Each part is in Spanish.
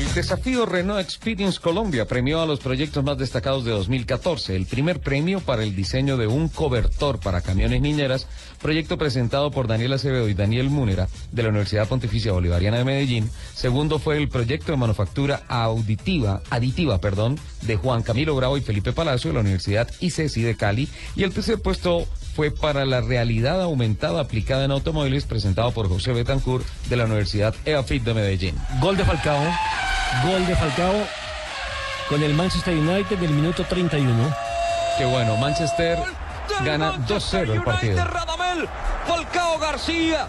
El desafío Renault Experience Colombia premió a los proyectos más destacados de 2014. El primer premio para el diseño de un cobertor para camiones niñeras, proyecto presentado por Daniel Acevedo y Daniel Múnera de la Universidad Pontificia Bolivariana de Medellín. Segundo fue el proyecto de manufactura auditiva, aditiva, perdón, de Juan Camilo Bravo y Felipe Palacio de la Universidad ICESI de Cali. Y el tercer puesto fue para la realidad aumentada aplicada en automóviles presentado por José Betancourt de la Universidad EAFIT de Medellín. Gol de Falcao. Gol de Falcao con el Manchester United del minuto 31. Qué bueno, Manchester gana 2-0 el partido. Radamel, Falcao García.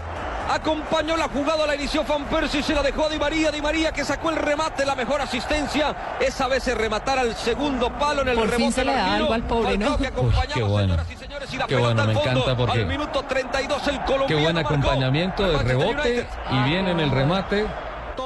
Acompañó la jugada, la inició Van Persie, se la dejó a Di María, Di María que sacó el remate, la mejor asistencia, esa vez se rematar al segundo palo en el Por fin rebote. se le da algo al pobre, ¿no? Falcao que Uy, qué bueno. señoras y señores, y la Qué pelota bueno, me fondo. encanta porque- Al minuto 32 el Qué colombiano buen marcó. acompañamiento de rebote y bien en el remate.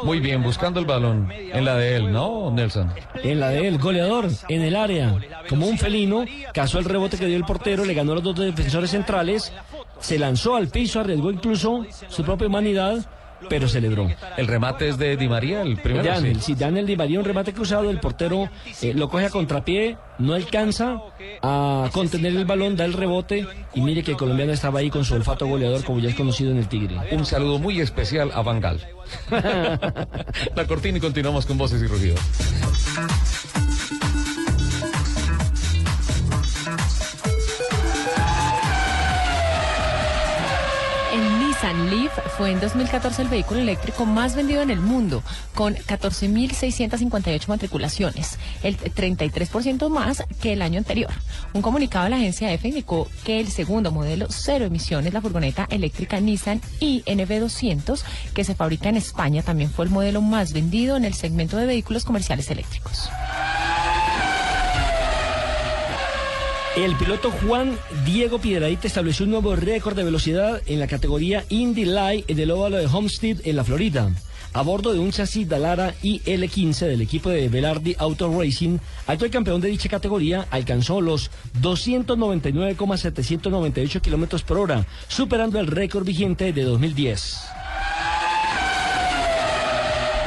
Muy bien, buscando el balón en la de él, ¿no, Nelson? En la de él, goleador, en el área, como un felino, cazó el rebote que dio el portero, le ganó a los dos defensores centrales, se lanzó al piso, arriesgó incluso su propia humanidad, pero celebró. El remate es de Di María, el primero. Daniel, sí. si Daniel Di María un remate cruzado, el portero eh, lo coge a contrapié, no alcanza a contener el balón, da el rebote y mire que el colombiano estaba ahí con su olfato goleador como ya es conocido en el Tigre. Un saludo muy especial a Bangal. la cortina y continuamos con voces y rugidos. Nissan Leaf fue en 2014 el vehículo eléctrico más vendido en el mundo, con 14.658 matriculaciones, el 33% más que el año anterior. Un comunicado de la agencia EFE indicó que el segundo modelo cero emisiones, la furgoneta eléctrica Nissan INV200, que se fabrica en España, también fue el modelo más vendido en el segmento de vehículos comerciales eléctricos. El piloto Juan Diego Piedraíta estableció un nuevo récord de velocidad en la categoría Indy Light en el óvalo de Homestead en la Florida. A bordo de un chasis Dalara IL-15 del equipo de Velardi Auto Racing, actual campeón de dicha categoría alcanzó los 299,798 kilómetros por hora, superando el récord vigente de 2010.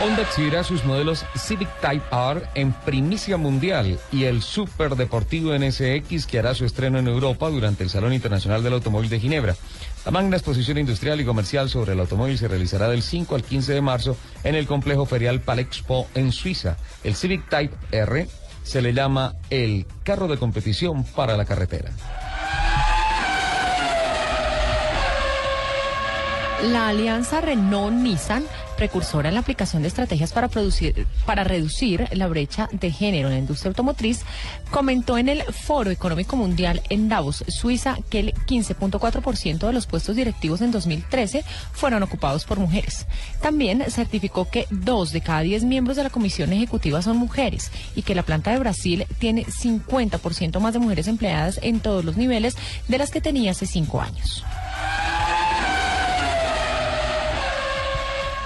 Honda exhibirá sus modelos Civic Type R en primicia mundial y el Super Deportivo NSX que hará su estreno en Europa durante el Salón Internacional del Automóvil de Ginebra. La magna exposición industrial y comercial sobre el automóvil se realizará del 5 al 15 de marzo en el complejo ferial Palexpo en Suiza. El Civic Type R se le llama el carro de competición para la carretera. La alianza Renault-Nissan, precursora en la aplicación de estrategias para, producir, para reducir la brecha de género en la industria automotriz, comentó en el Foro Económico Mundial en Davos, Suiza, que el 15.4% de los puestos directivos en 2013 fueron ocupados por mujeres. También certificó que dos de cada diez miembros de la comisión ejecutiva son mujeres y que la planta de Brasil tiene 50% más de mujeres empleadas en todos los niveles de las que tenía hace cinco años.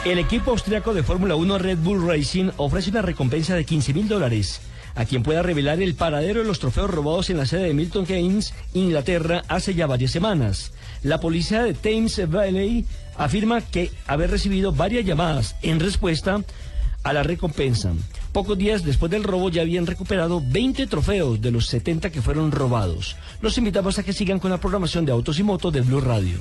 El equipo austriaco de Fórmula 1 Red Bull Racing ofrece una recompensa de 15 mil dólares a quien pueda revelar el paradero de los trofeos robados en la sede de Milton Keynes, Inglaterra, hace ya varias semanas. La policía de Thames Valley afirma que haber recibido varias llamadas en respuesta a la recompensa. Pocos días después del robo ya habían recuperado 20 trofeos de los 70 que fueron robados. Los invitamos a que sigan con la programación de Autos y Motos de Blue Radio.